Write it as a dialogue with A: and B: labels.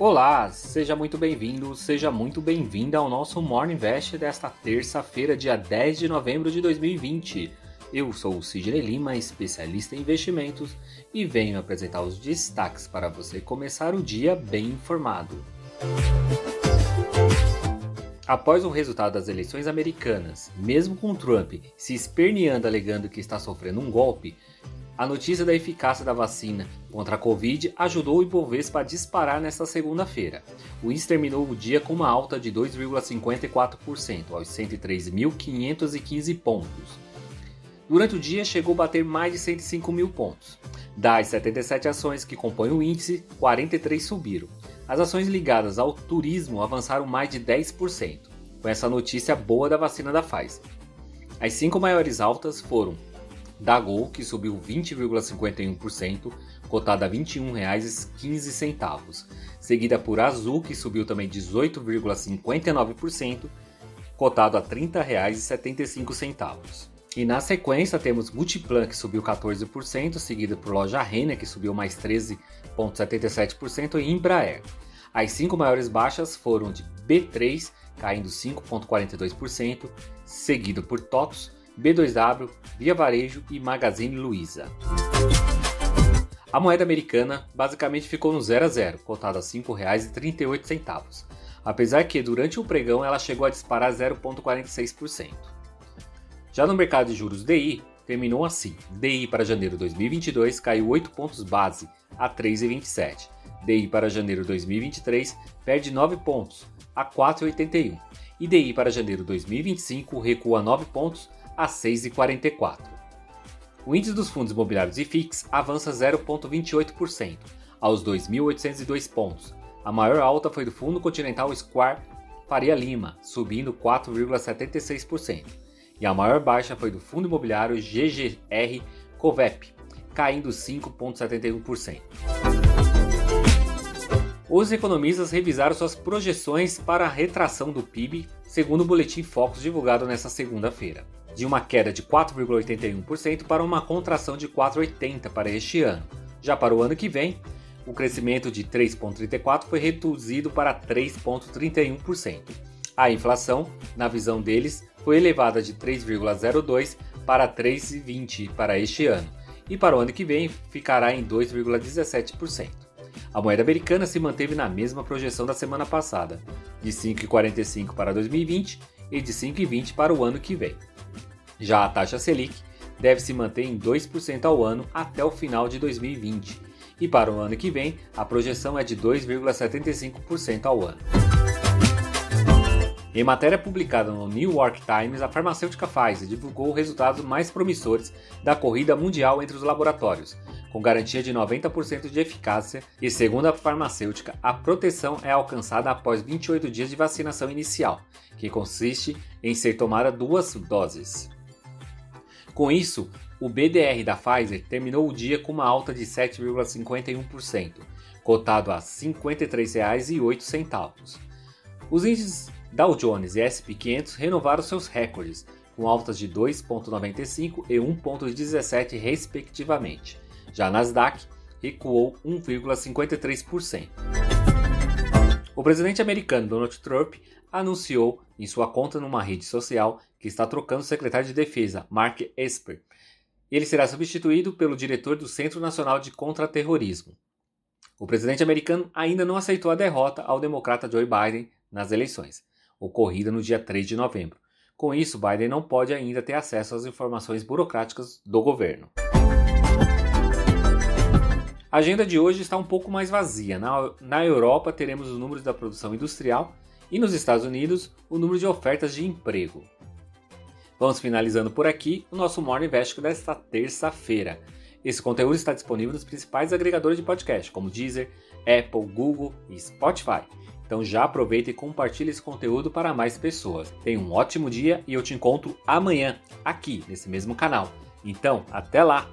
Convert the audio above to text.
A: Olá, seja muito bem-vindo, seja muito bem-vinda ao nosso Morning Invest desta terça-feira, dia 10 de novembro de 2020. Eu sou o Sidney Lima, especialista em investimentos, e venho apresentar os destaques para você começar o dia bem informado. Após o resultado das eleições americanas, mesmo com Trump se esperneando alegando que está sofrendo um golpe, a notícia da eficácia da vacina contra a Covid ajudou o Ibovespa a disparar nesta segunda-feira. O índice terminou o dia com uma alta de 2,54%, aos 103.515 pontos. Durante o dia chegou a bater mais de 105 mil pontos. Das 77 ações que compõem o índice, 43 subiram. As ações ligadas ao turismo avançaram mais de 10%, com essa notícia boa da vacina da Pfizer. As cinco maiores altas foram da Gol, que subiu 20,51%, cotada a R$ 21,15, seguida por Azul, que subiu também 18,59%, cotado a R$ 30,75. E na sequência temos Multiplan, que subiu 14%, seguida por Loja Renner, que subiu mais 13,77%, e Embraer. As cinco maiores baixas foram de B3, caindo 5,42%, seguido por TOTOS, B2W, Via Varejo e Magazine Luiza. A moeda americana basicamente ficou no 0 a 0, cotada a R$ 5,38, apesar que durante o pregão ela chegou a disparar 0,46%. Já no mercado de juros DI, terminou assim: DI para janeiro 2022 caiu 8 pontos base a 3,27. DI para janeiro 2023 perde 9 pontos a 4,81. E DI para janeiro 2025 recua 9 pontos a 6,44. O índice dos fundos imobiliários IFIX avança 0,28%, aos 2.802 pontos. A maior alta foi do Fundo Continental Square Faria Lima, subindo 4,76%. E a maior baixa foi do Fundo Imobiliário GGR Covep, caindo 5,71%. Os economistas revisaram suas projeções para a retração do PIB, segundo o boletim Focus divulgado nesta segunda-feira de uma queda de 4,81% para uma contração de 4,80% para este ano. Já para o ano que vem, o crescimento de 3,34% foi reduzido para 3,31%. A inflação, na visão deles, foi elevada de 3,02% para 3,20% para este ano, e para o ano que vem ficará em 2,17%. A moeda americana se manteve na mesma projeção da semana passada, de 5,45 para 2020 e de 5,20 para o ano que vem. Já a taxa Selic deve se manter em 2% ao ano até o final de 2020, e para o ano que vem a projeção é de 2,75% ao ano. Em matéria publicada no New York Times, a farmacêutica Pfizer divulgou resultados mais promissores da corrida mundial entre os laboratórios, com garantia de 90% de eficácia, e segundo a farmacêutica, a proteção é alcançada após 28 dias de vacinação inicial, que consiste em ser tomada duas doses. Com isso, o BDR da Pfizer terminou o dia com uma alta de 7,51%, cotado a R$ 53,08. Os índices Dow Jones e S&P 500 renovaram seus recordes, com altas de 2,95 e 1,17 respectivamente. Já Nasdaq recuou 1,53%. O presidente americano Donald Trump anunciou em sua conta numa rede social que está trocando o secretário de Defesa, Mark Esper. Ele será substituído pelo diretor do Centro Nacional de Contra-Terrorismo. O presidente americano ainda não aceitou a derrota ao democrata Joe Biden nas eleições, ocorrida no dia 3 de novembro. Com isso, Biden não pode ainda ter acesso às informações burocráticas do governo. A agenda de hoje está um pouco mais vazia. Na, na Europa, teremos os números da produção industrial e nos Estados Unidos, o número de ofertas de emprego. Vamos finalizando por aqui o nosso Morning Invest desta terça-feira. Esse conteúdo está disponível nos principais agregadores de podcast, como Deezer, Apple, Google e Spotify. Então já aproveita e compartilhe esse conteúdo para mais pessoas. Tenha um ótimo dia e eu te encontro amanhã, aqui nesse mesmo canal. Então, até lá!